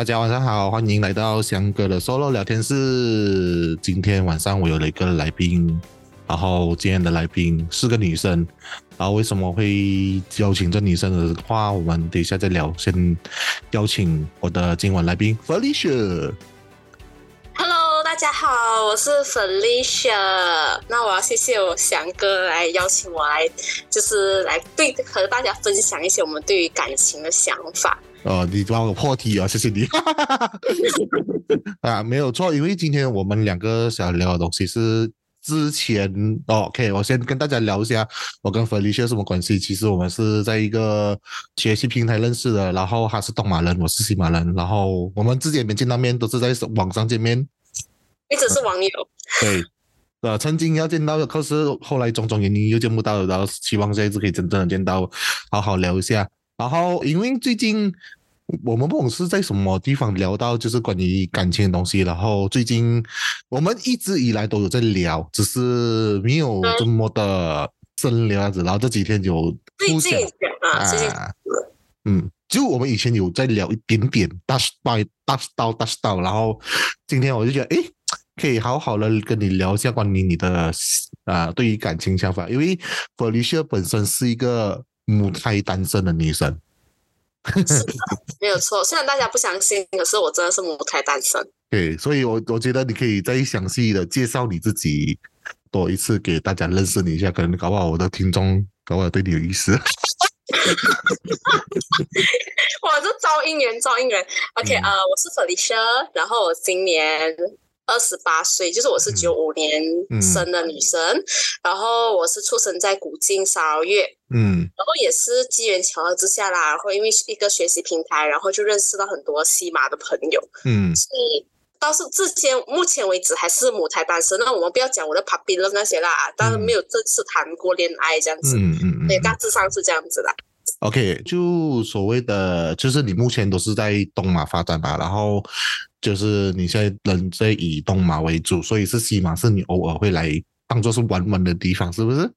大家晚上好，欢迎来到翔哥的 solo 聊天室。今天晚上我有了一个来宾，然后今天的来宾是个女生。然后为什么会邀请这女生的话，我们等一下再聊。先邀请我的今晚来宾 Felicia。Hello，大家好，我是 Felicia。那我要谢谢我翔哥来邀请我来，就是来对和大家分享一些我们对于感情的想法。哦，你帮我破题啊，谢谢你。啊，没有错，因为今天我们两个想聊的东西是之前、哦、OK，我先跟大家聊一下我跟 Felicia 什么关系。其实我们是在一个学习平台认识的，然后他是东马人，我是西马人，然后我们之前没见到面，都是在网上见面。一直是网友，对，呃，曾经要见到，可是后来种种原因又见不到，然后希望下一次可以真正的见到，好好聊一下。然后因为最近我们不懂是在什么地方聊到就是关于感情的东西，然后最近我们一直以来都有在聊，只是没有这么的深聊样子。然后这几天有最近啊，最近，嗯，就我们以前有在聊一点点 dash by dash 到 dash 到，然后今天我就觉得，诶，可以好好的跟你聊一下关于你的啊、对于感情想法，因为 Felicia 本身是一个母胎单身的女生，没有错。虽然大家不相信，可是我真的是母胎单身。对，所以我我觉得你可以再详细的介绍你自己多一次，给大家认识你一下，可能搞不好我的听众搞不好对你有意思。哇，这招姻缘，招姻缘。OK，嗯呃，我是 Felicia，然后我今年二十八岁，就是我是九五年嗯生的女生，然后我是出生在古晋沙月，嗯然后也是机缘巧合之下啦，然后因为一个学习平台，然后就认识到很多西马的朋友，嗯所以。倒是之前目前为止还是母胎单身，那我们不要讲我的 puppy love 那些啦，但是没有正式谈过恋爱这样子，嗯嗯嗯对，嗯大致上是这样子的。OK，就所谓的，就是你目前都是在东马发展吧，然后就是你现在人在以东马为主，所以是西马是你偶尔会来当做是玩玩的地方，是不是？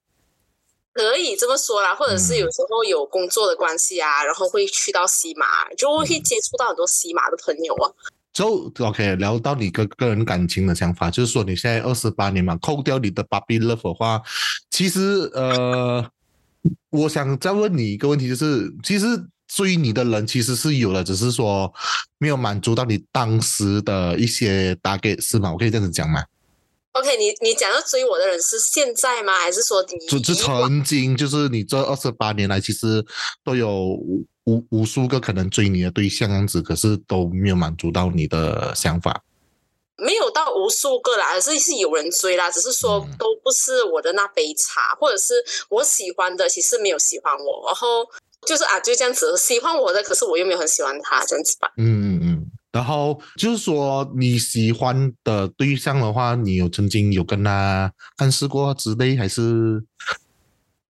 可以这么说啦，或者是有时候有工作的关系啊，然后会去到西马，就会接触到很多西马的朋友啊。就 OK，聊到你个个人感情的想法，就是说你现在二十八年嘛，扣掉你的 puppy love 的话，其实呃，我想再问你一个问题，就是其实追你的人其实是有的，只是说没有满足到你当时的一些 target 是吗？我可以这样子讲吗？OK，你你讲要追我的人是现在吗？还是说你就就以往曾经就是你这二十八年来，其实都有无无无数个可能追你的对象样子，可是都没有满足到你的想法。没有到无数个啦，而是是有人追啦，只是说嗯都不是我的那杯茶，或者是我喜欢的，其实没有喜欢我，然后就是啊，就这样子，喜欢我的，可是我又没有很喜欢他，这样子吧。嗯嗯嗯。然后就是说你喜欢的对象的话，你有曾经有跟他暗示过之类，还是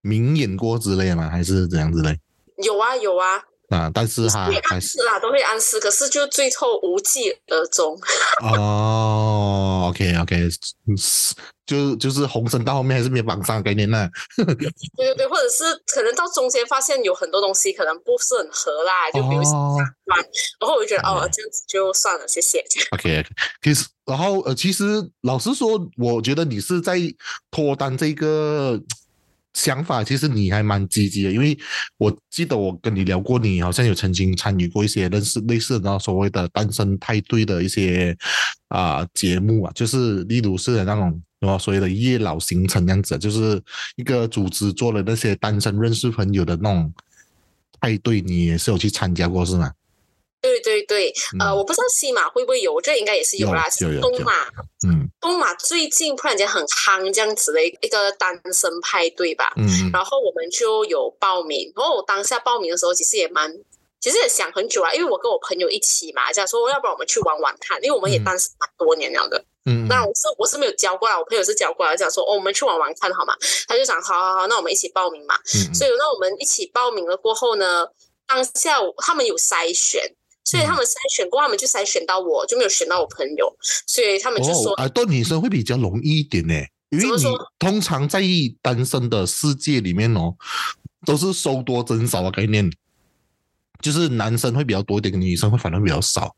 明演过之类吗？还是怎样之类？有啊有啊，啊，但是哈会还是暗示啦，都会暗示，可是就最后无疾而终。哦，OK OK，就就是红绳到后面还是没有绑上的概念呢。对对对，或者是可能到中间发现有很多东西可能不是很合啦，就比如说哦然后我就觉得哦嗯，这样子就算了，谢谢。OK，其实然后呃，其实老实说，我觉得你是在脱单这个想法，其实你还蛮积极的，因为我记得我跟你聊过，你好像有曾经参与过一些类似类似的所谓的单身派对的一些啊、节目啊，就是例如是那种。什么所谓的夜老行程样子，就是一个组织做了那些单身认识朋友的那种派对，你也是有去参加过是吗？对对对，呃，嗯我不知道西马会不会有，我觉得应该也是有啦。有有有有东马，嗯东马最近突然间很夯这样子的一个单身派对吧，嗯嗯然后我们就有报名，然后我当下报名的时候其实也蛮。其实也想很久啊，因为我跟我朋友一起嘛，这样说要不然我们去玩玩看，因为我们也嗯单身蛮多年了的。嗯，那我是我是没有教过来，我朋友是教过来，讲说哦，我们去玩玩看好吗？他就想好好好，那我们一起报名嘛。嗯所以那我们一起报名了过后呢，当下我他们有筛选，所以他们筛选过，他们就筛选到我，就没有选到我朋友，所以他们就说，哦，啊，对女生会比较容易一点呢，因为通常在单身的世界里面哦，都是收多增少的概念，就是男生会比较多一点，女生会反而比较少。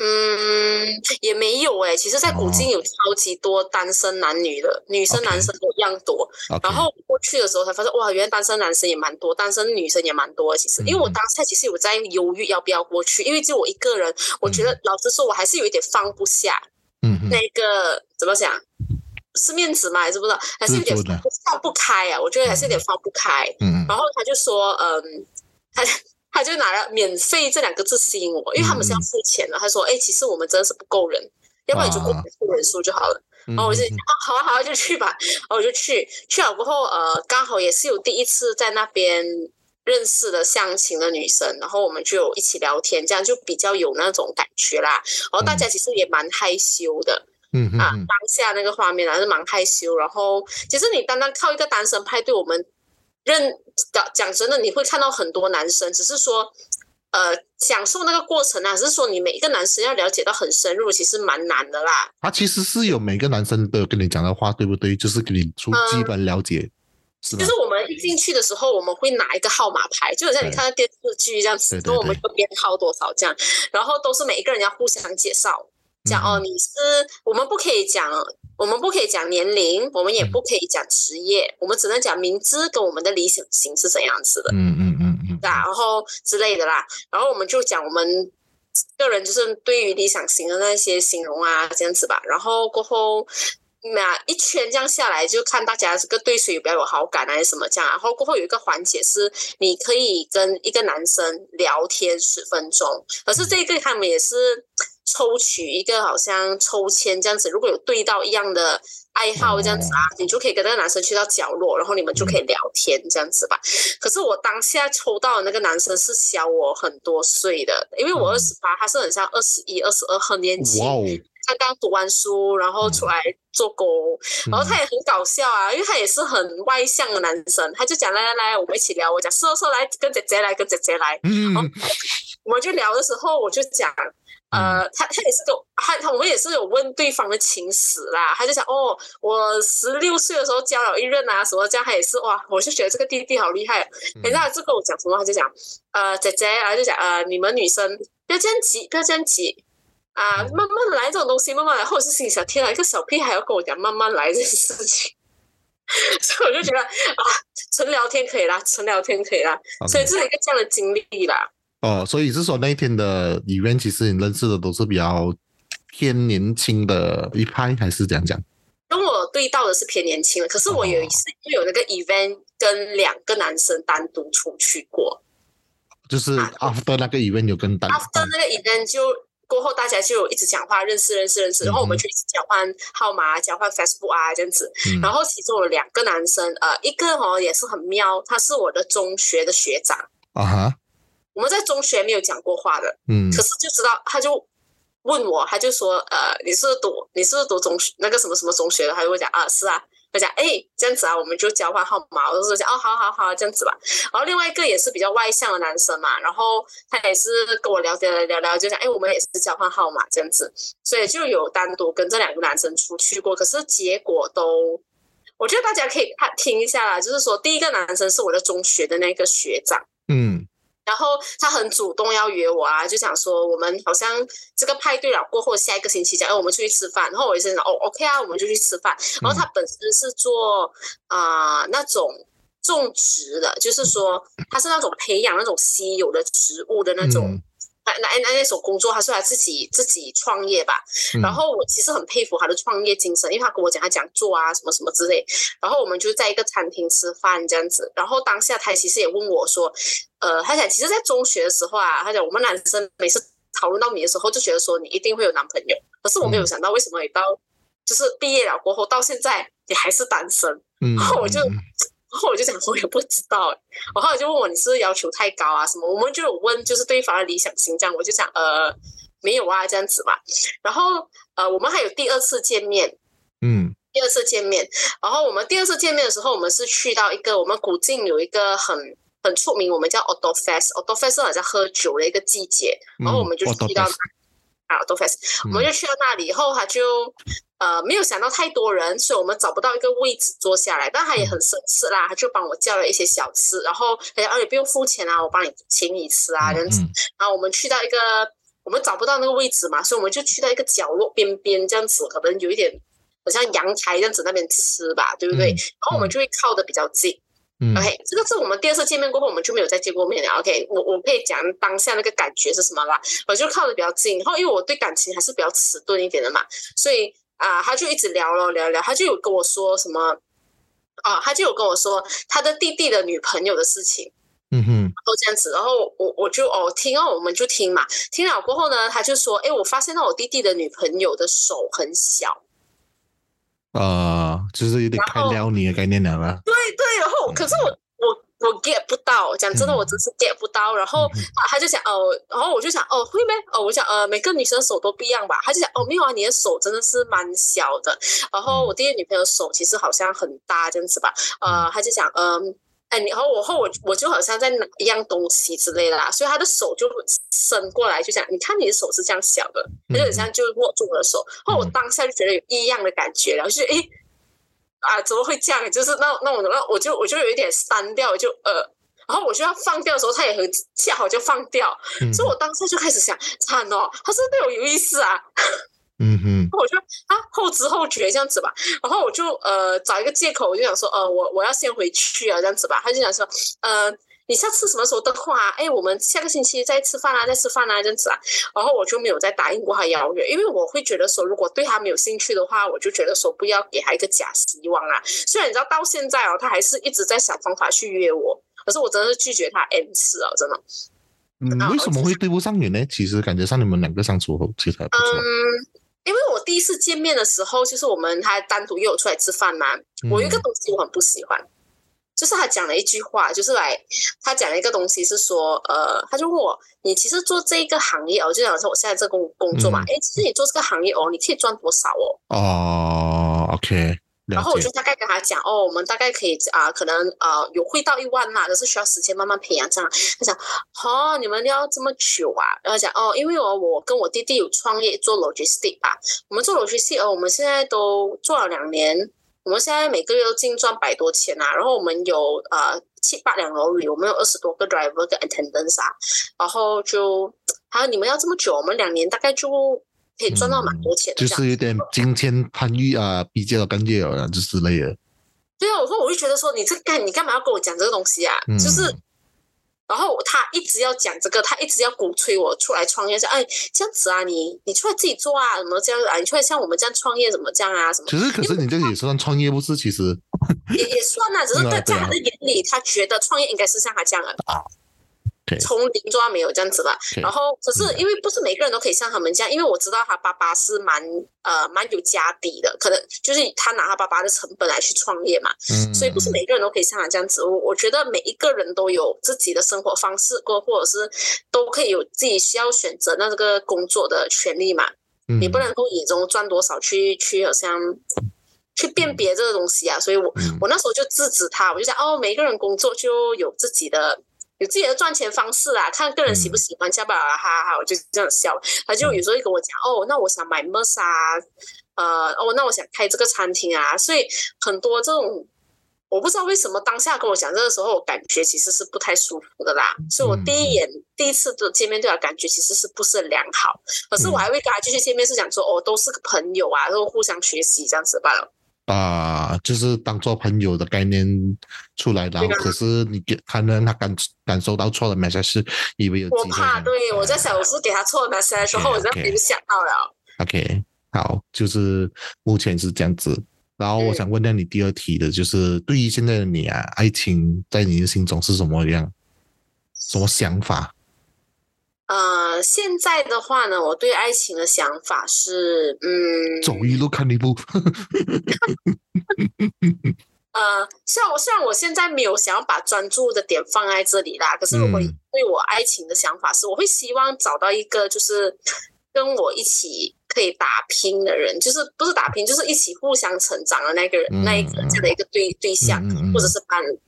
嗯，也没有哎。其实，在古今有超级多单身男女的，女生男生都一样多。然后过去的时候才发现，哇，原来单身男生也蛮多，单身女生也蛮多。其实，因为我当下其实有在犹豫要不要过去，因为就我一个人，我觉得老实说，我还是有一点放不下。嗯那个怎么讲？是面子嘛？还是不知道？还是有点放不开啊？我觉得还是有点放不开。嗯然后他就说，嗯，他。他就拿了“免费”这两个字吸引我，因为他们是要付钱的。他说：“哎，其实我们真的是不够人，要不然你就过付人数就好了。”然后我就啊，好啊，好啊，就去吧。然后我就去，去了过后，呃，刚好也是有第一次在那边认识的相亲的女生，然后我们就一起聊天，这样就比较有那种感觉啦。然后大家其实也蛮害羞的，嗯啊，当下那个画面还是蛮害羞。然后其实你单单靠一个单身派对，我们。认讲讲真的，你会看到很多男生，只是说，呃，享受那个过程啊，只是说你每一个男生要了解到很深入，其实蛮难的啦。他其实是有每个男生都有跟你讲的话，对不对？就是给你出基本了解，是就是我们一进去的时候，我们会拿一个号码牌，就好像你看到电视剧这样子，跟我们就编号多少这样，然后都是每一个人要互相介绍，讲哦，你是我们不可以讲。我们不可以讲年龄，我们也不可以讲职业，我们只能讲名字跟我们的理想型是怎样子的。嗯嗯嗯嗯，对啊，然后之类的啦，然后我们就讲我们个人就是对于理想型的那些形容啊，这样子吧。然后过后那一圈这样下来，就看大家这个对谁比较有好感还是什么这样。然后过后有一个环节是，你可以跟一个男生聊天十分钟，可是这个他们也是。抽取一个好像抽签这样子，如果有对到一样的爱好这样子啊，你就可以跟那个男生去到角落，然后你们就可以聊天这样子吧。可是我当下抽到的那个男生是小我很多岁的，因为我二十八，他是很像二十一、二十二很年轻。他刚读完书，然后出来做工，然后他也很搞笑啊，因为他也是很外向的男生，他就讲来来来，我们一起聊。我讲说说来跟姐姐来，跟姐姐来。嗯，我们就聊的时候，我就讲。呃，他他也是我，他他我们也是有问对方的情史啦，他就讲哦，我十六岁的时候交了一任啊，什么这样，他也是哇，我就觉得这个弟弟好厉害。等下就跟我讲什么，他就讲呃姐姐，然后就讲呃你们女生不要这样急，不要这样急啊，慢慢来这种东西，慢慢来。或者是心想，天啊，一个小屁孩要跟我讲慢慢来这件事情，所以我就觉得啊，纯聊天可以啦，纯聊天可以啦，所以这是一个这样的经历啦。哦，所以是说那一天的里面，其实你认识的都是比较偏年轻的一派，还是怎样讲？跟我对到的是偏年轻的，可是我有一次就有那个 event 跟两个男生单独出去过，就是 after 那个 event 有跟单 after 那个 event 就过后，大家就一直讲话，认识认识认识，然后我们就一直交换号码，交换 Facebook 啊这样子。然后其中有两个男生，呃，一个哦也是很妙，他是我的中学的学长。啊哈。我们在中学没有讲过话的，嗯，可是就知道，他就问我，他就说，呃，你是读你是读中学那个什么什么中学的？他就会讲啊，是啊，他讲，哎，这样子啊，我们就交换号码，我就说讲，哦，好好好，这样子吧。然后另外一个也是比较外向的男生嘛，然后他也是跟我聊天聊聊，就讲，哎，我们也是交换号码这样子，所以就有单独跟这两个男生出去过，可是结果都，我觉得大家可以看听一下啦，就是说第一个男生是我的中学的那个学长，嗯。然后他很主动要约我啊，就想说我们好像这个派对了过后，下一个星期讲，哎，我们出去吃饭。然后我也是讲，哦，OK 啊，我们就去吃饭。然后他本身是做啊那种种植的，就是说他是那种培养那种稀有的植物的那种。那那那那种工作，他是他自己自己创业吧。然后我其实很佩服他的创业精神，因为他跟我讲他讲做啊什么什么之类。然后我们就在一个餐厅吃饭这样子。然后当下他其实也问我说，呃，他讲其实，在中学的时候啊，他讲我们男生每次讨论到你的时候，就觉得说你一定会有男朋友。可是我没有想到，为什么你到就是毕业了过后，到现在你还是单身。然后我就。然后我就讲，我也不知道。然后就问我，你是不是要求太高啊？什么？我们就有问，就是对方的理想型这样。我就讲，呃，没有啊，这样子嘛。然后呃，我们还有第二次见面，嗯，第二次见面。然后我们第二次见面的时候，我们是去到一个我们古晋有一个很很出名，我们叫 Auto Fest，Auto Fest 好像喝酒的一个季节。然后我们就去到啊 Auto Fest，我们就去到那里以后，他就。呃，没有想到太多人，所以我们找不到一个位置坐下来。但他也很绅士啦，他就帮我叫了一些小吃，然后他讲：“哦，你不用付钱啊，我帮你请你吃啊，这样子。”然后我们去到一个我们找不到那个位置嘛，所以我们就去到一个角落边边这样子，可能有一点好像阳台这样子那边吃吧，对不对？嗯然后我们就会靠的比较近。嗯。OK，这个是我们第二次见面过后，我们就没有再见过面了。OK，我我可以讲当下那个感觉是什么啦，我就靠的比较近，然后因为我对感情还是比较迟钝一点的嘛，所以啊、他就一直聊了聊聊，他就有跟我说什么啊，他就有跟我说他的弟弟的女朋友的事情。嗯哼，都这样子，然后我我就哦听哦，我们就听嘛，听了过后呢，他就说，哎，我发现到我弟弟的女朋友的手很小，呃，就是有点太撩你的概念了啦。对对，然后可是我我我 get 不到，讲真的，嗯我真是 get 不到。然后嗯他他就讲哦，然后我就想哦会咩哦，我想呃每个女生手都不一样吧。他就讲哦没有啊，你的手真的是蛮小的。然后我第一个女朋友手其实好像很大这样子吧。呃，他就讲嗯。哎，然后我后我我就好像在拿一样东西之类的啦，所以他的手就伸过来，就讲你看你的手是这样小的，他就很像就握住我的手，然后我嗯当下就觉得有异样的感觉，然后就哎啊，怎么会这样？就是那那种，那我就我就有一点删掉，就呃，然后我就要放掉的时候，他也很恰好就放掉，嗯所以我当时就开始想，惨哦，他是对我有意思啊？嗯哼，我就啊后知后觉这样子吧，然后我就呃找一个借口，我就想说，呃，我我要先回去啊，这样子吧。他就想说，呃，你下次什么时候的话，哎，我们下个星期再吃饭啊，再吃饭啊，这样子啊。然后我就没有再答应过他邀约，因为我会觉得说，如果对他没有兴趣的话，我就觉得说不要给他一个假希望啊。虽然你知道到现在哦，他还是一直在想方法去约我，可是我真的是拒绝他 N 次哦，真的。嗯，为什么会对不上眼呢？其实感觉上你们两个相处后其实还不错。嗯，一次见面的时候，就是我们还单独约我出来吃饭嘛。我有一个嗯东西我很不喜欢，就是他讲了一句话，就是来他讲了一个东西是说，呃，他就问我，你其实做这个行业哦，就讲说我现在这工工作嘛，嗯诶，其实你做这个行业哦，你可以赚多少哦？哦，OK。然后我就大概跟他讲，哦，我们大概可以啊、可能呃有会到一万啦，可是需要时间慢慢培养这样。他讲，哦，你们要这么久啊？然后讲，哦，因为我我跟我弟弟有创业做 logistic 吧，我们做 logistic，呃，我们现在都做了两年，我们现在每个月都净赚百多千啊，然后我们有呃七八辆 lorry，我们有二十多个 driver 跟 attendants 啊，然后就，还有你们要这么久，我们两年大概就可以赚到蛮多钱。就是有点金钱攀遇啊，比较干越了就之类的。对啊，我说我就觉得说你这干你干嘛要跟我讲这个东西啊？嗯就是，然后他一直要讲这个，他一直要鼓吹我出来创业，说哎这样子啊，你你出来自己做啊，什么这样啊，你出来像我们这样创业怎么这样啊，什么其实可是你这个也算创业，不是？其实 也也算啊，只是在 在他的眼里，他觉得创业应该是像他这样的，对从零做到没有这样子吧。然后可是因为不是每个人都可以像他们这样，因为我知道他爸爸是蛮呃蛮有家底的，可能就是他拿他爸爸的成本来去创业嘛。嗯，所以不是每个人都可以像他这样子。我我觉得每一个人都有自己的生活方式，或或者是都可以有自己需要选择那这个工作的权利嘛。嗯你不能够以中赚多少去去好像去辨别这个东西啊。所以我嗯我那时候就制止他，我就想哦，每个人工作就有自己的。有自己的赚钱方式啦，看个人喜不喜欢，加不了哈哈哈，我就这样笑。他就有时候会跟我讲，哦，那我想买 MERS 啊，呃，哦，那我想开这个餐厅啊，所以很多这种，我不知道为什么当下跟我讲这个时候，我感觉其实是不太舒服的啦。所以我第一眼、第一次的见面对他感觉其实是不是很良好，可是我还会跟他继续见面，是讲说哦，都是个朋友啊，都互相学习这样子罢了。啊、就是当做朋友的概念出来，然后可是你给可能他感感受到错了 message，以为有我怕对我在啊想我是给他错的 message，然后我这样 OK，OK 被想到了。OK，好，就是目前是这样子。然后我嗯想问下你第二题的，就是对于现在的你啊，爱情在你的心中是什么样？什么想法？呃，现在的话呢，我对爱情的想法是，嗯，走一路看一步。呃，虽然我虽然我现在没有想要把专注的点放在这里啦，可是如果嗯对我爱情的想法是，我会希望找到一个就是跟我一起可以打拼的人，就是不是打拼，就是一起互相成长的那个人，嗯那一个这样的一个对对象，嗯嗯嗯或者是伴侣。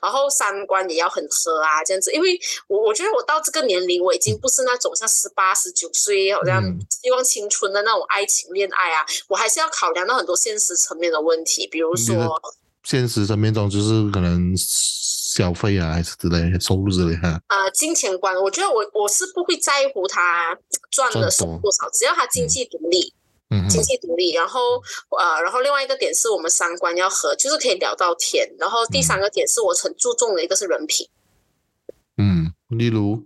然后三观也要很合啊，这样子，因为我我觉得我到这个年龄，我已经不是那种像十八、十九岁好像嗯希望青春的那种爱情恋爱啊，我还是要考量到很多现实层面的问题，比如说，现实层面中，就是可能消费啊，还是之类收入之类哈？呃，金钱观，我觉得我我是不会在乎他赚的是多少，只要他经济独立，嗯经济独立，然后呃，然后另外一个点是我们三观要合，就是可以聊到天，然后第三个点是我很注重的一个是人品，嗯，例如，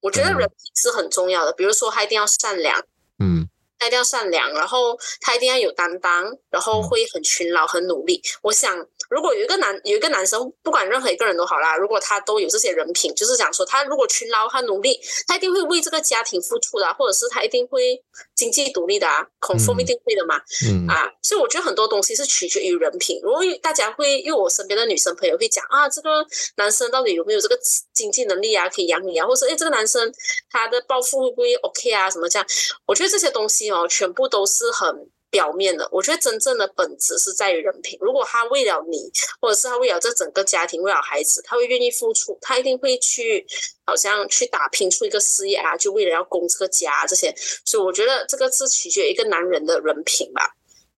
我觉得人品是很重要的，比如说他一定要善良。嗯。他一定要善良，然后他一定要有担当，然后会很勤劳、很努力。我想，如果有一个男有一个男生，不管任何一个人都好啦，如果他都有这些人品，就是讲说他如果勤劳、他努力，他一定会为这个家庭付出的啊，或者是他一定会经济独立的啊，孔凤一定会的嘛。嗯啊，所以我觉得很多东西是取决于人品。如果大家会，因为我身边的女生朋友会讲啊，这个男生到底有没有这个经济能力啊，可以养你啊，或者诶这个男生他的抱负会不会 OK 啊，什么这样？我觉得这些东西哦，全部都是很表面的。我觉得真正的本质是在于人品。如果他为了你，或者是他为了这整个家庭，为了孩子，他会愿意付出，他一定会去，好像去打拼出一个事业啊，就为了要供这个家、这些。所以我觉得这个是取决于一个男人的人品吧。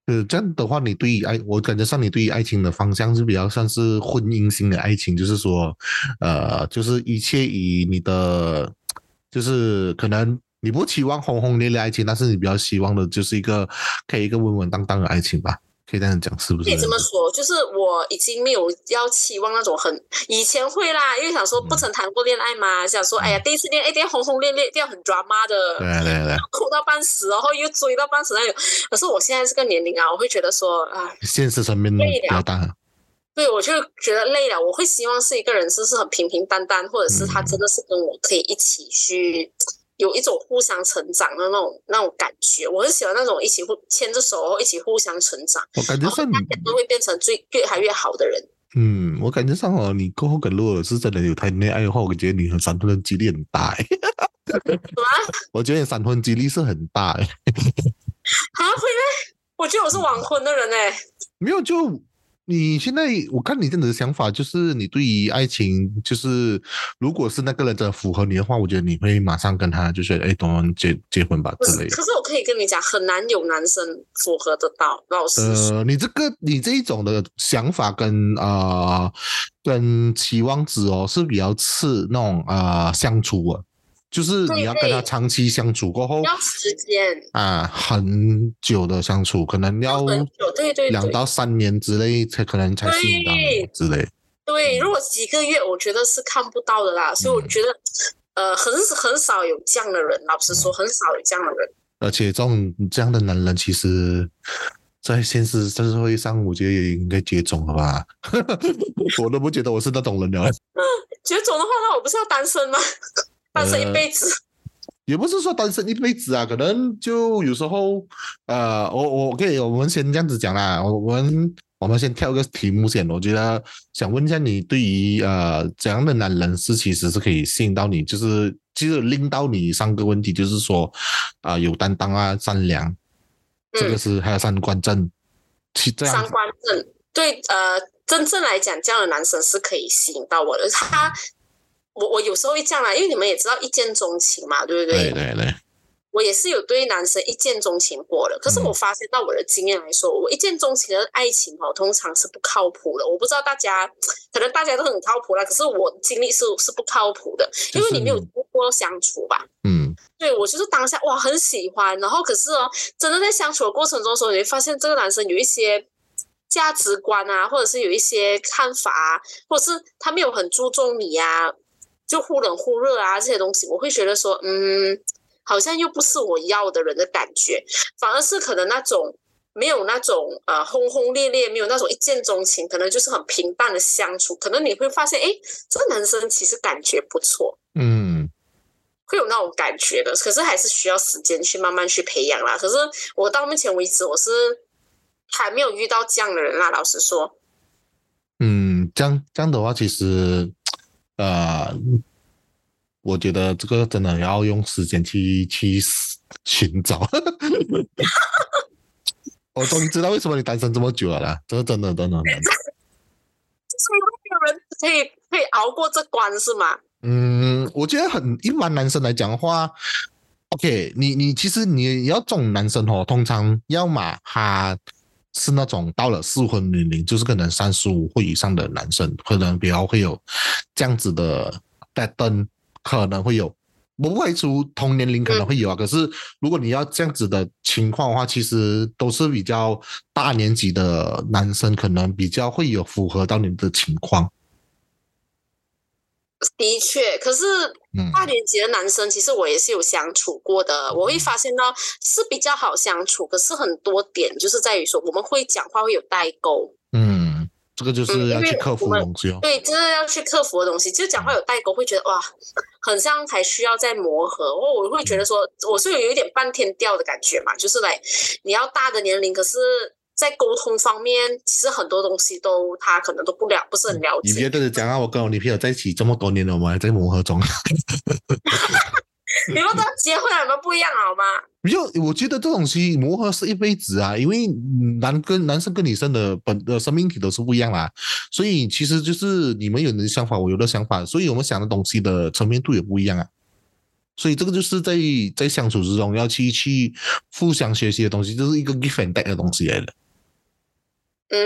呃，这样的话，你对于爱，我感觉上你对于爱情的方向是比较像是婚姻型的爱情，就是说，呃，就是一切以你的，就是可能你不期望轰轰烈烈爱情，但是你比较希望的就是一个可以一个稳稳当当的爱情吧，可以这样讲，是不是？可以这么说，就是我已经没有要期望那种很以前会啦，因为想说不曾谈过恋爱嘛，想说哎呀第一次恋爱一定要轰轰烈烈，一定要很 drama 的，对对对，哭到半死，然后又追到半死那种。可是我现在这个年龄啊，我会觉得说啊，现实层面比较大。对我就觉得累了。我会希望是一个人是是很平平淡淡，或者是他真的是跟我可以一起去。有一种互相成长的那种那种感觉，我很喜欢那种一起互牵着手，一起互相成长。我感觉上你都会变成最越来越好的人。嗯，我感觉上哦，你过后跟如果是真的有谈恋爱的话，我觉得你和闪婚的几率很大。什么？我觉得闪婚几率是很大哎。啊，会咩？我觉得我是晚婚的人哎。没有就。你现在我看你这样的想法，就是你对于爱情，就是如果是那个人真的符合你的话，我觉得你会马上跟他就是哎，等我们结结婚吧之类的。可是我可以跟你讲，很难有男生符合得到。老师，呃，你这个你这一种的想法跟啊跟期望值哦是比较次那种啊相处啊。就是你要跟他长期相处过后，要时间啊，很久的相处，可能要很久，对对，两到三年之类才可能才吸引到之类。对，如果几个月，我觉得是看不到的啦。所以我觉得，呃，很很少有这样的人。老实说，很少有这样的人。而且这种这样的男人，其实，在现实社会上，我觉得也应该绝种了吧？我都不觉得我是那种人了。绝种的话，那我不是要单身吗？单身一辈子，也不是说单身一辈子啊，可能就有时候，呃，我我可以，我们先这样子讲啦，我们我们先跳个题目先，我觉得想问一下你，对于呃怎样的男人是其实是可以吸引到你，就是其实令到你三个问题，就是说啊、有担当啊，善良，这个是、还有三观正，其这样三观正，对，呃，真正来讲，这样的男生是可以吸引到我的，他。我我有时候会这样啦，因为你们也知道一见钟情嘛，对不对？对对对。我也是有对男生一见钟情过的，可是我发现到我的经验来说，我一见钟情的爱情哦，通常是不靠谱的。我不知道大家，可能大家都很靠谱啦，可是我经历是是不靠谱的，因为你没有多过相处吧。嗯。对，我就是当下哇很喜欢，然后可是哦，真的在相处的过程中的时候，你会发现这个男生有一些价值观啊，或者是有一些看法啊，或者是他没有很注重你啊。就忽冷忽热啊，这些东西我会觉得说，嗯，好像又不是我要的人的感觉，反而是可能那种没有那种呃轰轰烈烈，没有那种一见钟情，可能就是很平淡的相处，可能你会发现，哎，这个男生其实感觉不错，嗯，会有那种感觉的，可是还是需要时间去慢慢去培养啦。可是我到目前为止，我是还没有遇到这样的人啦，老实说。嗯，这样这样的话，其实。呃，我觉得这个真的要用时间去去寻找。我终于知道为什么你单身这么久了啦，这个真的，真的。就是没有人可以可以熬过这关是吗？嗯，我觉得很一般男生来讲的话，OK，你你其实你要这种男生哦，通常要么他是那种到了适婚年龄，就是可能三十五或以上的男生，可能比较会有这样子的在等可能会有，不排除同年龄可能会有啊。可是如果你要这样子的情况的话，其实都是比较大年纪的男生，可能比较会有符合到你的情况。的确，可是大年级的男生，其实我也是有相处过的。我会发现到是比较好相处，可是很多点就是在于说，我们会讲话会有代沟。嗯，这个就是要去克服的东西哦。对，就是要去克服的东西，就讲话有代沟，会觉得哇，很像还需要再磨合。我我会觉得说，我是有一点半天调的感觉嘛，就是来你要大的年龄，可是。在沟通方面，其实很多东西都他可能都不了，不是很了解。你别跟着讲啊！我跟我女朋友在一起这么多年了，我们还在磨合中。你们都结婚了，你们不一样好吗？就我觉得这东西磨合是一辈子啊，因为男跟男生跟女生的本的生命体都是不一样啦，所以其实就是你们有的想法，我有的想法，所以我们想的东西的层面度也不一样啊。所以这个就是在在相处之中要去去互相学习的东西，就是一个 give and take 的东西来的。嗯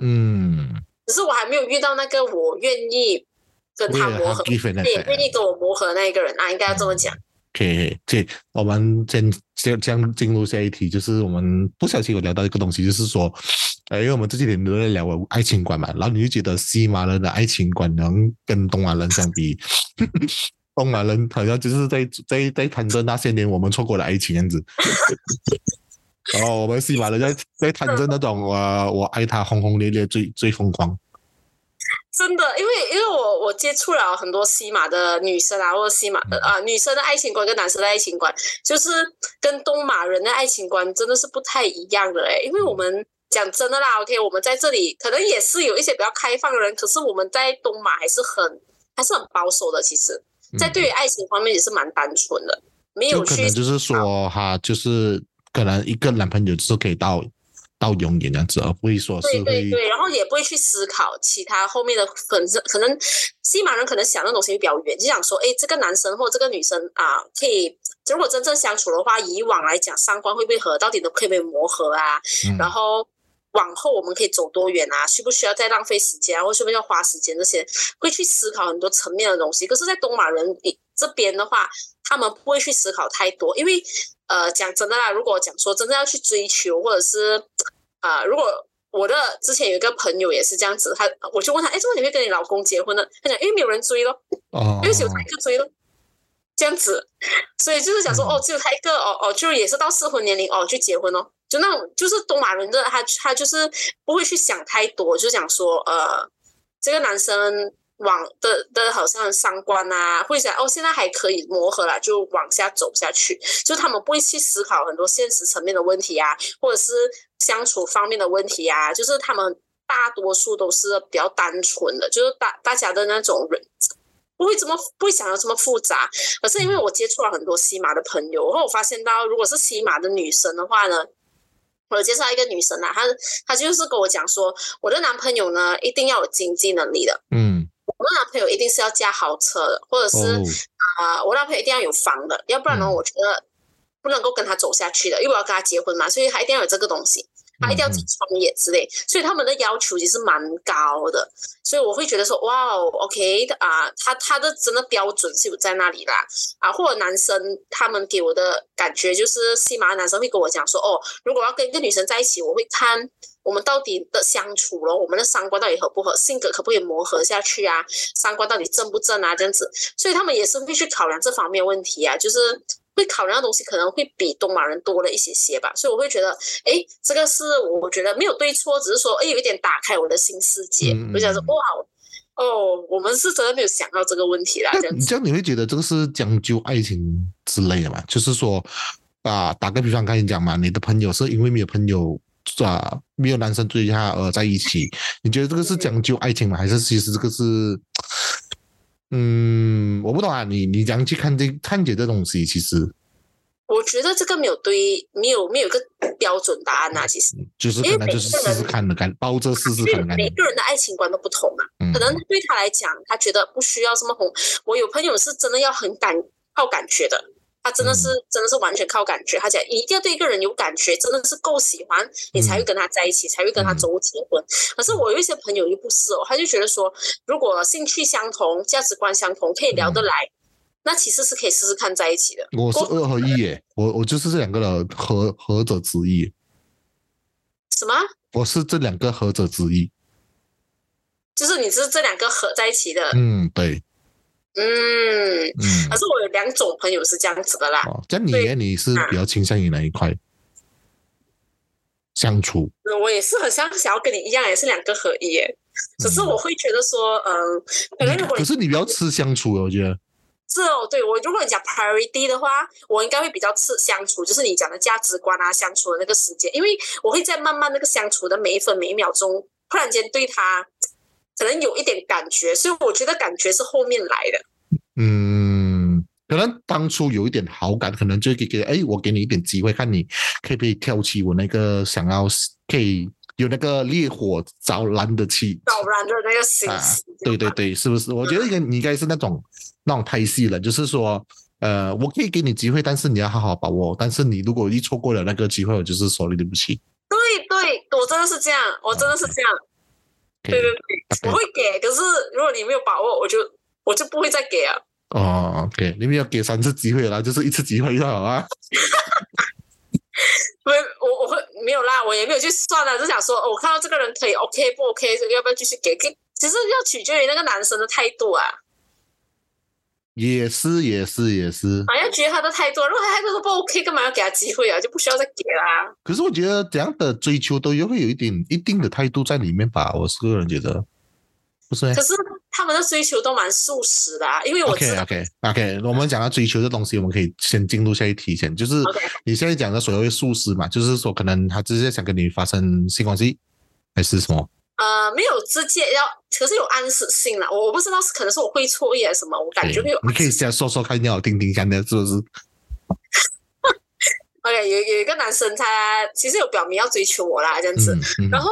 嗯，只是我还没有遇到那个我愿意跟他磨合，也愿意跟我磨合的那一个人啊，应该要这么讲。OK，这我们先先将进入下一题，就是我们不小心有聊到一个东西，就是说，呃，因为我们这几天都在聊爱情观嘛，然后你就觉得西马人的爱情观能跟东马人相比，东马人好像就是在在在谈着那些年我们错过的爱情样子。哦，我们西马人 在在谈着那种我我爱他轰轰烈烈最最疯狂，真的，因为因为我我接触了很多西马的女生啊，或者西马的啊女生的爱情观跟男生的爱情观，就是跟东马人的爱情观真的是不太一样的哎，因为我们讲真的啦，OK，我们在这里可能也是有一些比较开放的人，可是我们在东马还是很还是很保守的，其实，在对于爱情方面也是蛮单纯的，没有可能就是说哈，就是。可能一个男朋友就是可以到到永远这样子，而不会说是对对对，然后也不会去思考其他后面的可能，可能西马人可能想的东西比较远，就想说，哎，这个男生或这个女生啊，可以如果真正相处的话，以往来讲三观会不会合，到底都可以不可以磨合啊？然后往后我们可以走多远啊？需不需要再浪费时间啊？或需不需要花时间？这些会去思考很多层面的东西。可是，在东马人这边的话，他们不会去思考太多，因为。呃，讲真的啦，如果讲说真的要去追求，或者是啊，如果我的之前有一个朋友也是这样子，他我就问他，哎，怎么你会跟你老公结婚呢？他讲，因为没有人追咯，哦，因为只有他一个追咯，这样子，所以就是想说，哦，只有他一个，哦哦，就也是到适婚年龄，哦，去结婚哦，就那种就是东马人的，他他就是不会去想太多，就想说，呃，这个男生。往的的好像三观啊，会想哦，现在还可以磨合了，就往下走下去。就他们不会去思考很多现实层面的问题啊，或者是相处方面的问题啊。就是他们大多数都是比较单纯的，就是大大家的那种人不会这么不会想要这么复杂。可是因为我接触了很多西马的朋友，然后我发现到，如果是西马的女生的话呢，我介绍一个女生啊，她她就是跟我讲说，我的男朋友呢一定要有经济能力的，嗯。我男朋友一定是要驾豪车的，或者是啊，我男朋友一定要有房的，要不然呢，我觉得不能够跟他走下去的，因为我要跟他结婚嘛，所以他一定要有这个东西，他一定要自己创业之类，所以他们的要求其实蛮高的，所以我会觉得说，哇哦，OK 的啊，他他的真的标准是有在那里啦，啊，或者男生他们给我的感觉就是，起码男生会跟我讲说，哦，如果要跟一个女生在一起，我会看。我们到底的相处了，我们的三观到底合不合，性格可不可以磨合下去啊？三观到底正不正啊？这样子，所以他们也是会去考量这方面问题啊，就是会考量的东西可能会比东马人多了一些些吧。所以我会觉得，哎，这个是我觉得没有对错，只是说，哎，有一点打开我的新世界。我想说，哇，哦，我们是真的没有想到这个问题啦。这样，这样你会觉得这个是讲究爱情之类的嘛？就是说，啊，打个比方，刚才讲嘛，你的朋友是因为没有朋友。啊，没有男生追她而在一起，你觉得这个是讲究爱情吗？还是其实这个是，嗯，我不懂啊。你你怎样去看这看解这东西？其实，我觉得这个没有对，没有没有一个标准答案啊。其实，就是可能就是试试看的感，包着试试看的。每个人的爱情观都不同啊。可能对他来讲，他觉得不需要这么红。我有朋友是真的要很感靠感觉的。他真的是、真的是完全靠感觉。他讲一定要对一个人有感觉，真的是够喜欢，你才会跟他在一起，才会跟他走入结婚。可是我有一些朋友又不是哦，他就觉得说，如果兴趣相同、价值观相同，可以聊得来，那其实是可以试试看在一起的。我是二合一耶，我我就是这两个的合合者之一，什么？我是这两个合者之一。就是你是这两个合在一起的，嗯，对，嗯。嗯可，是我有两种朋友是这样子的啦，哦，你对呢？你是比较倾向于哪一块？相处，我也是很像想要跟你一样，也是两个合一耶。只是我会觉得说，嗯，可能如果你可是你比较吃相处的，我觉得，是哦，对我如果你讲 priority 的话，我应该会比较吃相处，就是你讲的价值观啊，相处的那个时间，因为我会在慢慢那个相处的每一分每一秒钟，突然间对他可能有一点感觉，所以我觉得感觉是后面来的。嗯，可能当初有一点好感，可能就给给，哎，我给你一点机会，看你可不可以挑起我那个想要可以有那个烈火着燃的气着燃的那个心啊，对对对，是不是？我觉得应该你应该是那种那种太细了，就是说，呃，我可以给你机会，但是你要好好把握。但是你如果一错过了那个机会，我就是说你对不起。对对，我真的是这样，我真的是这样，对对对，我会给，可是如果你没有把握，我就我就不会再给啊。哦，OK，你们要给三次机会啦，就是一次机会就好啊。没，我我会没有啦，我也没有去算了，就想说，哦，我看到这个人可以，OK 不 OK，这个要不要继续给？给，其实要取决于那个男生的态度啊，也是，也是，也是。好像觉得他的态度，如果他态度都不 OK，干嘛要给他机会啊？就不需要再给啦。可是我觉得这样的追求都也会有一点一定的态度在里面吧，我是个人觉得，不是吗可是他们的追求都蛮素食的啊，因为我？OK OK OK，我们讲到追求的东西，我们可以先进入下一题先，就是你现在讲的所谓素食嘛，就是说可能他直接想跟你发生性关系，还是什么？呃，没有直接要，可是有暗示性了。我我不知道是可能是我会错意还是什么，我感觉会有你可以。先说说看，你好听听看的，是不是？OK，有有一个男生他其实有表明要追求我啦，这样子。嗯嗯然后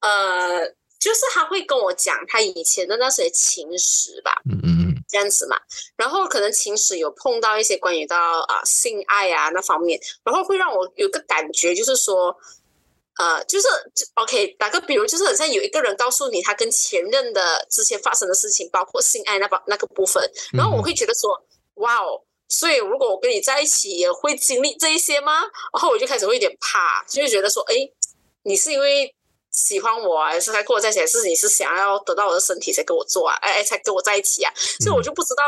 呃，就是他会跟我讲他以前的那些情史吧，嗯嗯嗯这样子嘛。然后可能情史有碰到一些关于到啊、性爱啊那方面，然后会让我有个感觉，就是说。呃，就是就 OK，打个比如，就是很像有一个人告诉你他跟前任的之前发生的事情，包括性爱那把那个部分，然后我会觉得说，哇哦，所以如果我跟你在一起，也会经历这一些吗？然后我就开始会有点怕，就会觉得说，哎，你是因为喜欢我啊，还是才跟我在一起，还是你是想要得到我的身体才跟我做啊？哎哎，才跟我在一起啊？所以我就不知道，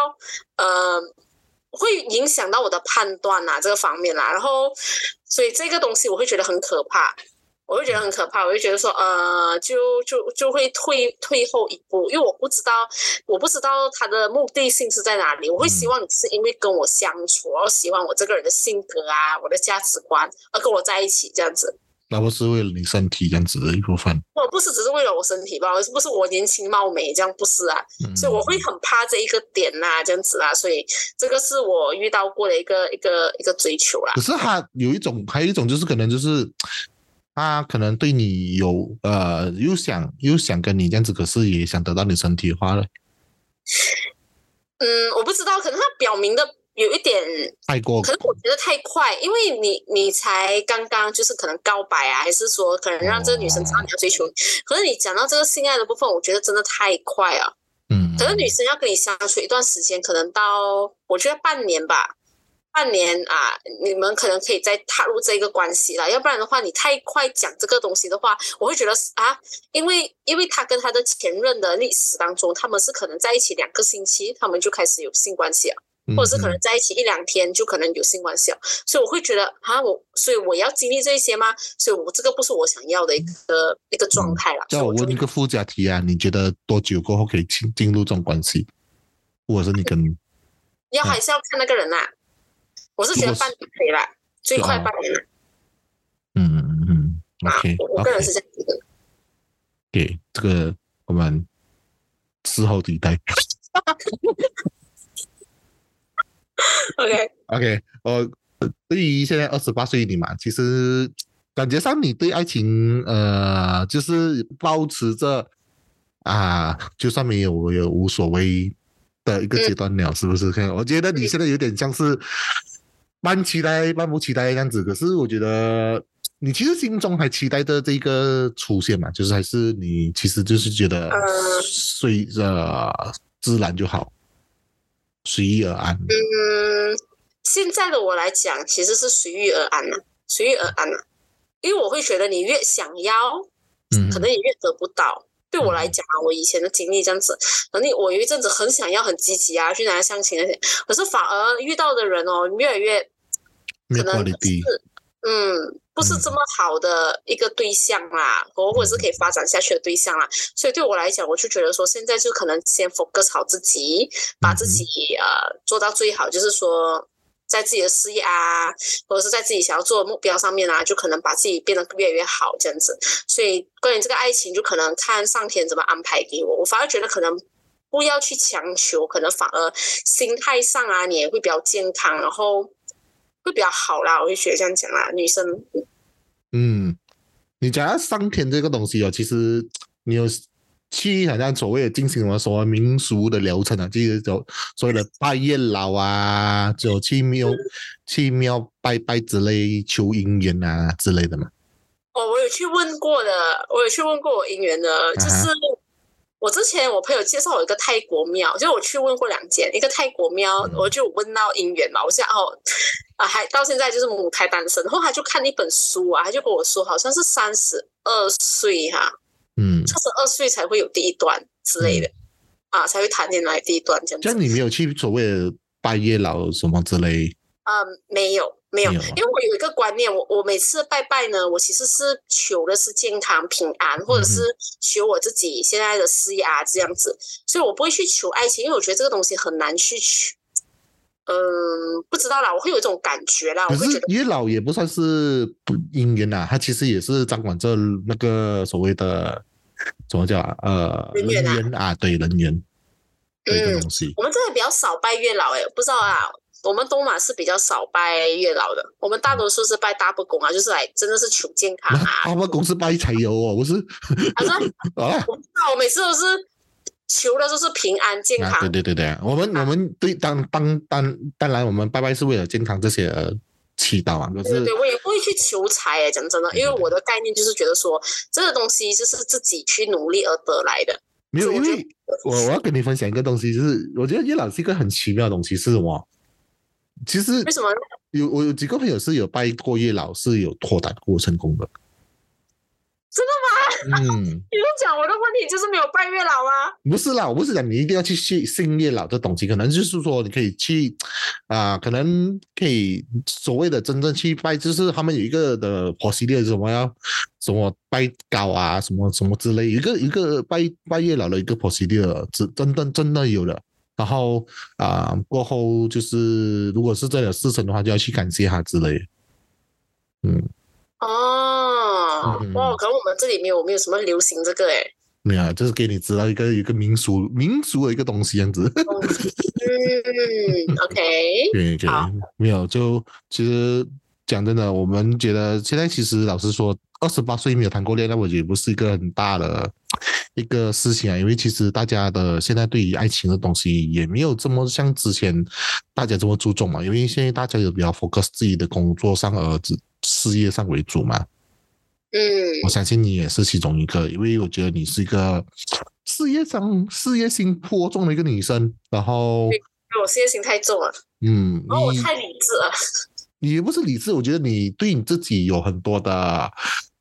呃，会影响到我的判断呐、这个方面啦。然后，所以这个东西我会觉得很可怕。我就觉得很可怕，我就觉得说，呃，就就就会退退后一步，因为我不知道，我不知道他的目的性是在哪里。我会希望你是因为跟我相处，然后喜欢我这个人的性格啊，我的价值观，而跟我在一起这样子。那不是为了你身体这样子的一部分。我不是只是为了我身体吧，不是我年轻貌美这样，不是啊。嗯所以我会很怕这一个点呐、这样子啦。所以这个是我遇到过的一个一个一个追求啦可。是他有一种，还有一种就是可能就是他可能对你有呃，又想又想跟你这样子，可是也想得到你身体化了，嗯，我不知道，可能他表明的有一点太过可是我觉得太快，因为你你才刚刚就是可能告白啊，还是说可能让这个女生知道你要追求你，可是你讲到这个性爱的部分，我觉得真的太快啊。嗯，可能女生要跟你相处一段时间，可能到我觉得半年吧，半年啊，你们可能可以再踏入这个关系了。要不然的话，你太快讲这个东西的话，我会觉得啊，因为因为他跟他的前任的历史当中，他们是可能在一起两个星期，他们就开始有性关系了。嗯或者是可能在一起一两天就可能有性关系了，所以我会觉得啊，我所以我要经历这些吗？所以我这个不是我想要的一个一个状态了。叫我问一个附加题啊，你觉得多久过后可以进进入这种关系？或者是你跟要还是要看那个人啦、我是觉得半年可以啦，最快半年啦嗯嗯嗯啊，OK，我我个人是这样觉得。给这个我们事后以待。OK，OK，呃，对于现在二十八岁的你嘛，其实感觉上你对爱情，呃，就是保持着啊，就算没有也无所谓的一个阶段了，是不是？看，我觉得你现在有点像是蛮期待，蛮不期待这样子。可是我觉得你其实心中还期待着这个出现嘛，就是还是你其实就是觉得嗯随着自然就好，随遇而安。嗯，现在的我来讲，其实是随遇而安了，随遇而安了，因为我会觉得你越想要，嗯可能也越得不到。对我来讲啊，我以前的经历这样子，可能我有一阵子很想要、很积极啊，去拿相亲那些，可是反而遇到的人哦，越来越可能嗯，不是这么好的一个对象啦，或或者是可以发展下去的对象啦。所以对我来讲，我就觉得说，现在就可能先 focus 好自己，把自己呃做到最好，就是说。在自己的事业啊，或者是在自己想要做的目标上面啊，就可能把自己变得越来越好这样子。所以关于这个爱情，就可能看上天怎么安排给我。我反而觉得可能不要去强求，可能反而心态上啊，你也会比较健康，然后会比较好啦。我会觉得这样讲啦，女生嗯，你讲到上天这个东西哦，其实你有去好像所谓的进行什么所谓民俗的流程啊，就是走所谓的拜月老啊，走去庙去庙拜拜之类求姻缘啊之类的嘛。哦，我有去问过的，我有去问过我姻缘的，就是我之前我朋友介绍我一个泰国庙，就我去问过两间，一个泰国庙，嗯。我就问到姻缘嘛，我现在哦啊还到现在就是母胎单身，然后他就看一本书啊，他就跟我说好像是三十二岁哈、嗯，三十二岁才会有第一段之类的、啊，才会谈恋爱第一段这样子。这样你没有去所谓的拜月老什么之类，嗯，没有没有，因为我有一个观念，我我每次拜拜呢，我其实是求的是健康平安，或者是求我自己现在的事业啊这样子，所以我不会去求爱情，因为我觉得这个东西很难去求。嗯，不知道啦，我会有一种感觉啦，我可是得月老也不算是不姻缘呐，他其实也是掌管着那个所谓的怎么叫啊呃人缘啊对人缘的一个东西。我们真的比较少拜月老，哎，不知道啊。我们东马是比较少拜月老的，我们大多数是拜大伯公啊，就是来真的是求健康那啊。大伯公是拜财油哦，不是他说啊？我不知道，我每次都是求的都是平安健啊，康对。对对对，我们我们对当当当当然，我们拜拜是为了健康这些而祈祷啊，可是对我也不会去求财诶，讲真的，因为我的概念就是觉得说，这个东西就是自己去努力而得来的。没有，因为我我要跟你分享一个东西，就是我觉得月老是一个很奇妙的东西，是什么？其实为什么？有我有几个朋友是有拜过月老，是有脱单过成功的。真的吗？嗯，你就讲我的问题就是没有拜月老啊。不是啦，我不是讲你一定要去信信月老的东西，可能就是说你可以去啊、可能可以所谓的真正去拜，就是他们有一个的 procedure 什么要什么拜高啊，什么什么之类，一个一个拜拜月老的一个 procedure，真真的真的有的。然后啊、过后就是如果是真的事成的话，就要去感谢他之类的。嗯，哦，嗯哇，可能我们这里没有没有什么流行这个诶。没有啊，就是给你知道一个一个民俗 民俗的一个东西样子。嗯，OK，对对好，没有就其实讲真的，我们觉得现在其实老实说，二十八岁没有谈过恋爱，我觉得不是一个很大的一个事情啊，因为其实大家的现在对于爱情的东西也没有这么像之前大家这么注重嘛，因为现在大家有比较 focus 自己的工作上而子事业上为主嘛。嗯我相信你也是其中一个，因为我觉得你是一个事业上事业心颇重的一个女生，然后我事业心太重了，嗯，然后我太理智了。你也不是理智，我觉得你对你自己有很多的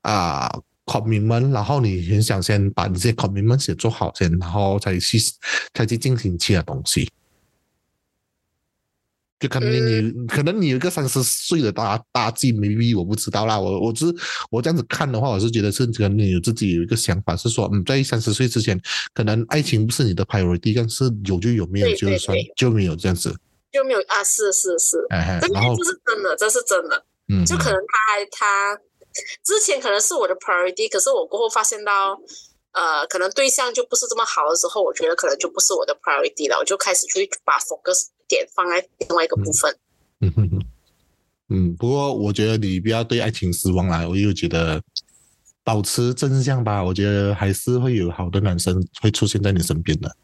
啊 commitment，然后你很想先把这些 commitment 先做好先，然后才去才去进行其他东西。就可能你、可能你有一个三十岁的大大忌，maybe 我不知道啦。我我是我这样子看的话，我是觉得是可能你有自己有一个想法，是说嗯，在三十岁之前，可能爱情不是你的 priority，但是有就有，没有就算对就没有这样子。就没有啊，是是是，哎，这然后这是真的，这是真的。嗯，就可能他还他之前可能是我的 priority，可是我过后发现到，呃，可能对象就不是这么好的时候，我觉得可能就不是我的 priority 了，我就开始去把 focus 点放在另外一个部分。嗯哼哼，嗯，不过我觉得你不要对爱情失望啦，我又觉得保持正向吧，我觉得还是会有好的男生会出现在你身边的。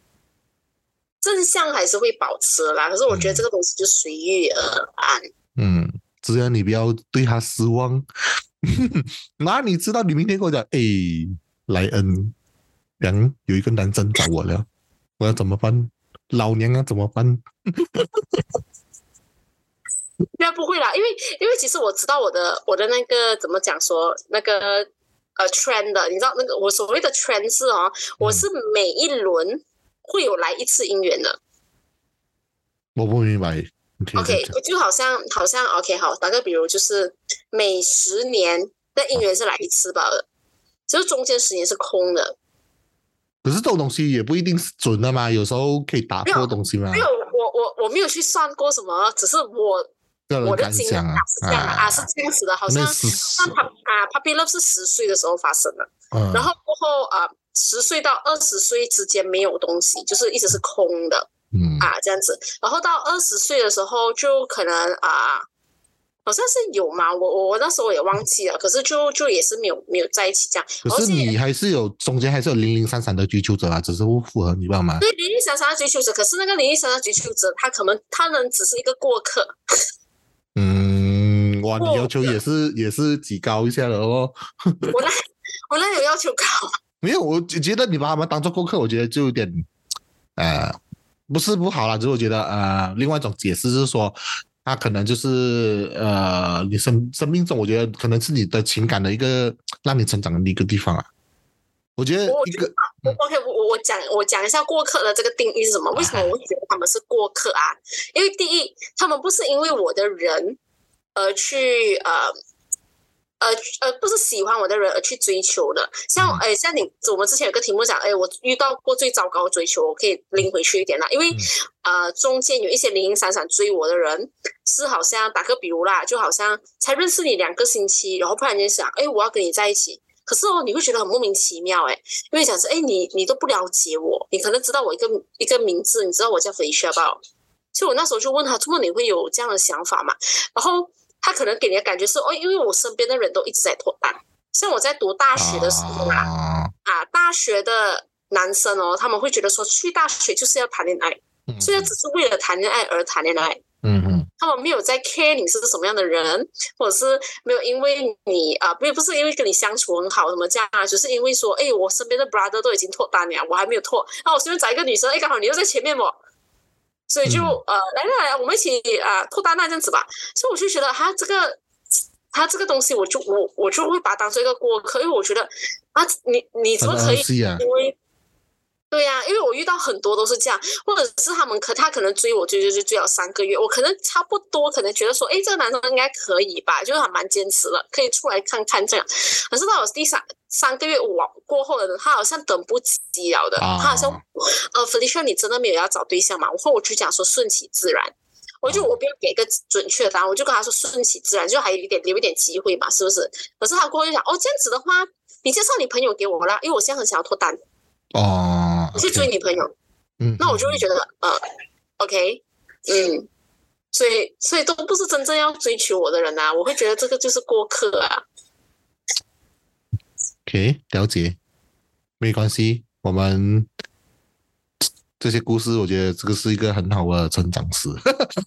正向还是会保持啦，可是我觉得这个东西就随遇而安。嗯，只要你不要对他失望，那你知道你明天跟我讲，哎，莱恩，娘有一个男生找我了，我要怎么办？老娘要怎么办？应该不会啦，因为因为其实我知道我的我的那个怎么讲说那个呃 trend 的，你知道那个我所谓的 trend 是哦，我是每一轮会有来一次姻缘的。我不明白。OK，就好像好像 OK 好，打个比如就是每十年的姻缘是来一次罢了，就是中间十年是空的。可是这种东西也不一定是准的嘛，有时候可以打破东西嘛。没有，我我我没有去算过什么，只是我。我的经历啊是这样啊，是这样子的，好像像他啊，Puppy Love 是十岁的时候发生的，然后过后啊，十岁到二十岁之间没有东西，就是一直是空的，嗯啊这样子，然后到二十岁的时候就可能啊，好像是有嘛，我我我那时候也忘记了，可是就就也是没有没有在一起这样。可是你还是有中间还是有零零散散的追求者啊，只是不符合你知道吗？对，零零散散的追求者，可是那个零零散散的追求者，他可能他能只是一个过客。嗯，哇，你要求也是也是极高一下的哦。我那我那有要求高？没有，我觉得你把他们当做顾客，我觉得就有点，呃，不是不好啦，只是我觉得呃，另外一种解释是说，他可能就是呃，你生生命中，我觉得可能是你的情感的一个让你成长的一个地方啊。我觉得一个，OK，我我我讲我讲一下过客的这个定义是什么？为什么我觉得他们是过客啊？因为第一，他们不是因为我的人而去呃呃呃，不是喜欢我的人而去追求的。像哎，像你我们之前有个题目讲，哎，我遇到过最糟糕追求，我可以拎回去一点啦。因为呃，中间有一些零零散散追我的人，是好像打个比如啦，就好像才认识你两个星期，然后突然间想，哎，我要跟你在一起。可是哦，你会觉得很莫名其妙哎，因为想说哎，你你都不了解我，你可能知道我一个一个名字，你知道我叫肥雪吧？所以我那时候就问他，怎么你会有这样的想法嘛？然后他可能给你的感觉是哦，因为我身边的人都一直在脱单，像我在读大学的时候啊，啊，大学的男生哦，他们会觉得说去大学就是要谈恋爱，所以只是为了谈恋爱而谈恋爱。嗯嗯，他们没有在 care 你是什么样的人，或者是没有因为你啊，不不是因为跟你相处很好什么这样啊，就是因为说，哎，我身边的 brother 都已经脱单了，我还没有脱，那我随便找一个女生，哎，刚好你又在前面嘛，所以就呃，来来来，我们一起啊脱单那这样子吧。所以我就觉得他这个他这个东西，我就我我就会把它当做一个过客，因为我觉得啊，你你怎么可以因为。对呀，因为我遇到很多都是这样，或者是他们可他可能追我追追追追了三个月，我可能差不多可能觉得说，哎，这个男生应该可以吧，就是还蛮坚持了，可以出来看看这样。可是到了第三三个月我过后的，他好像等不及了的，他好像呃，Felicia，你真的没有要找对象嘛？然后我就讲说顺其自然，我就我不要给一个准确的答案，我就跟他说顺其自然，就还有一点留一点机会嘛，是不是？可是他过后就想，哦，这样子的话，你介绍你朋友给我啦，因为我现在很想要脱单。哦，去追女朋友，嗯，那我就会觉得，呃，OK，嗯，所以所以都不是真正要追求我的人啊，我会觉得这个就是过客啊。OK，了解，没关系，我们这些故事，我觉得这个是一个很好的成长史，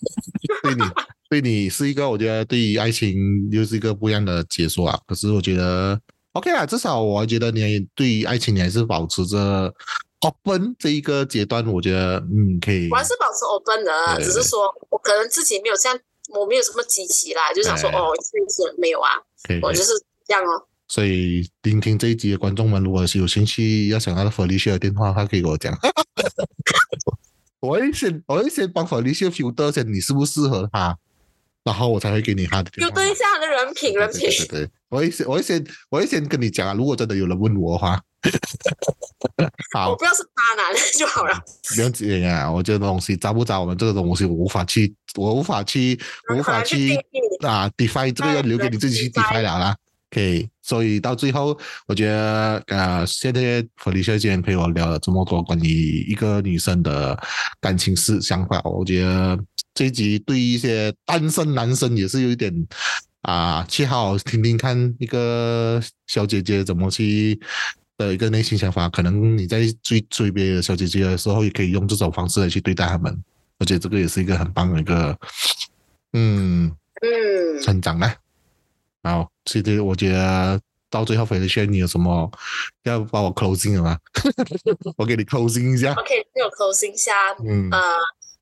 对你，对你是一个，我觉得对于爱情又是一个不一样的解说啊。可是我觉得。OK 啊，至少我觉得你对于爱情你还是保持着 open 这一个阶段，我觉得嗯可以。我还是保持 open 的，只是说我可能自己没有这样，我没有什么积极啦，就想说哦，没有啊，我就是这样哦。所以聆听这一集的观众们，如果是有兴趣要想要 Felicia 的电话，他可以给我讲。我会先我会先帮 Felicia filter 下你适不适合他。然后我才会给你他的。就对一下他的人品，人品。对对，我会先，我会先，我会先跟你讲啊。如果真的有人问我的话，好，我不要是渣男就好了。不用紧啊，我觉得东西渣不渣，我们这个东西我无法去，我无法去，无法去啊，define 这个要留给你自己去 define 了啦。OK，所以到最后，我觉得呃，谢谢弗利小姐陪我聊了这么多关于一个女生的感情事想法，我觉得。这一集对于一些单身男生也是有一点啊，去好好听听看一个小姐姐怎么去的一个内心想法。可能你在追追别的小姐姐的时候，也可以用这种方式来去对待他们。而且这个也是一个很棒的一个，嗯，嗯，成长呢了。好，其实我觉得到最后 Felicia，你有什么要帮我 closing 的吗？我给你 closing 一下。OK，给我 closing 一下。嗯呃，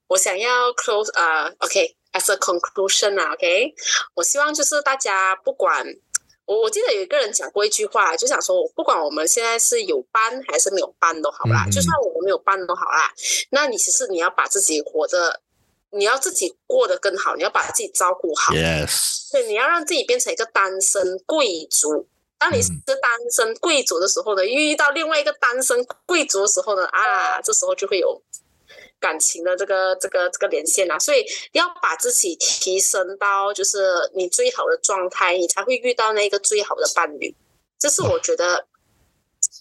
我想要 close 呃，OK，as a conclusion 啊，OK，我希望就是大家不管我我记得有一个人讲过一句话，就想说，不管我们现在是有班还是没有班都好啦，嗯嗯就算我们没有班都好啦，那你其实你要把自己活得，你要自己过得更好，你要把自己照顾好。Yes，对，你要让自己变成一个单身贵族。当你是嗯单身贵族的时候呢，遇到另外一个单身贵族的时候呢，啊，这时候就会有感情的这个这个这个连线啊。所以要把自己提升到就是你最好的状态，你才会遇到那个最好的伴侣。这是我觉得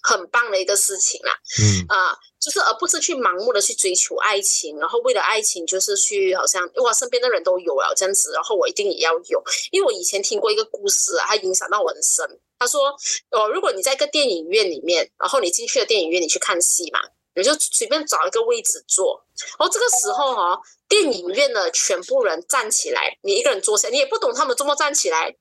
很棒的一个事情啦。嗯啊、就是而不是去盲目的去追求爱情，然后为了爱情就是去好像哇身边的人都有了这样子，然后我一定也要有。因为我以前听过一个故事啊，它影响到我很深。他说，哦，如果你在一个电影院里面，然后你进去了电影院，你去看戏嘛，你就随便找一个位置坐，然后这个时候哦，电影院的全部人站起来，你一个人坐下，你也不懂他们怎么站起来，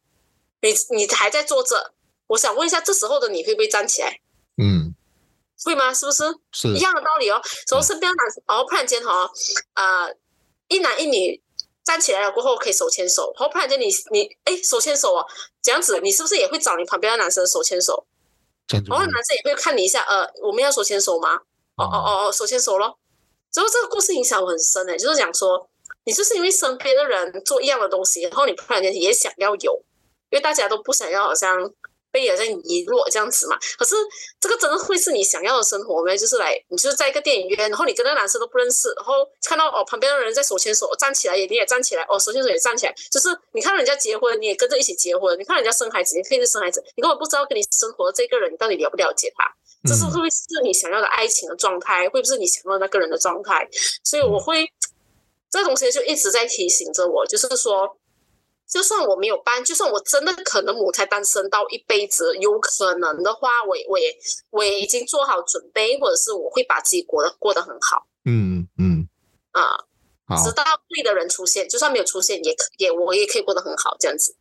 你你还在坐着。我想问一下，这时候的你会不会站起来？嗯，会吗？是不是？是一样的道理哦。从身边的男，然后突然间哈、呃，一男一女站起来了过后可以手牵手，然后突然间你你哎手牵手哦，这样子你是不是也会找你旁边的男生手牵手？然后男生也会看你一下，呃，我们要手牵手吗？哦哦哦哦，手牵手咯。之后这个故事影响我很深诶，就是讲说，你就是因为身边的人做一样的东西，然后你突然间也想要有，因为大家都不想要好像被好像遗落这样子嘛。可是这个真的会是你想要的生活吗？就是来，你就是在一个电影院，然后你跟那个男生都不认识，然后看到哦旁边的人在手牵手，站起来也你也站起来，哦手牵手也站起来，就是你看人家结婚，你也跟着一起结婚；你看人家生孩子，你可以去生孩子，你根本不知道跟你生活的这个人，你到底了不了解他。这是会不会是你想要的爱情的状态？会不会是你想要的那个人的状态？所以我会这个东西就一直在提醒着我，就是说，就算我没有伴，就算我真的可能母胎单身到一辈子，有可能的话，我也我也我也已经做好准备，或者是我会把自己过得过得很好嗯嗯，啊、直到对的人出现，就算没有出现，也可也我也可以过得很好，这样子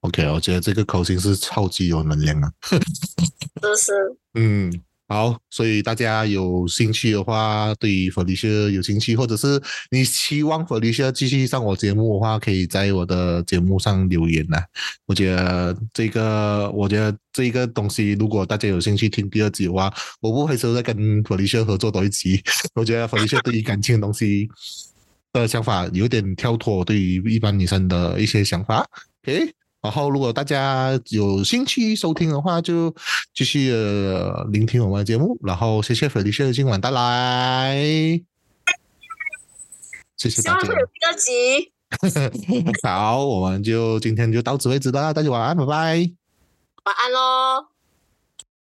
，，OK，我觉得这个口型是超级有能量啊。真的是？嗯，好，所以大家有兴趣的话，对于 Felicia 有兴趣，或者是你期望 Felicia 继续上我节目的话，可以在我的节目上留言呐。我觉得这个，我觉得这一个东西，如果大家有兴趣听第二集的话，我不会说再跟 Felicia 合作多一集。我觉得 Felicia 对于感情的东西的想法有点跳脱，对于一般女生的一些想法。OK。然后，如果大家有兴趣收听的话，就继续、呃、聆听我们的节目。然后，谢谢菲利谢今晚带来，谢谢大家希望会。有第二集，好，我们就今天就到此为止了，大家晚安，拜拜。晚安喽。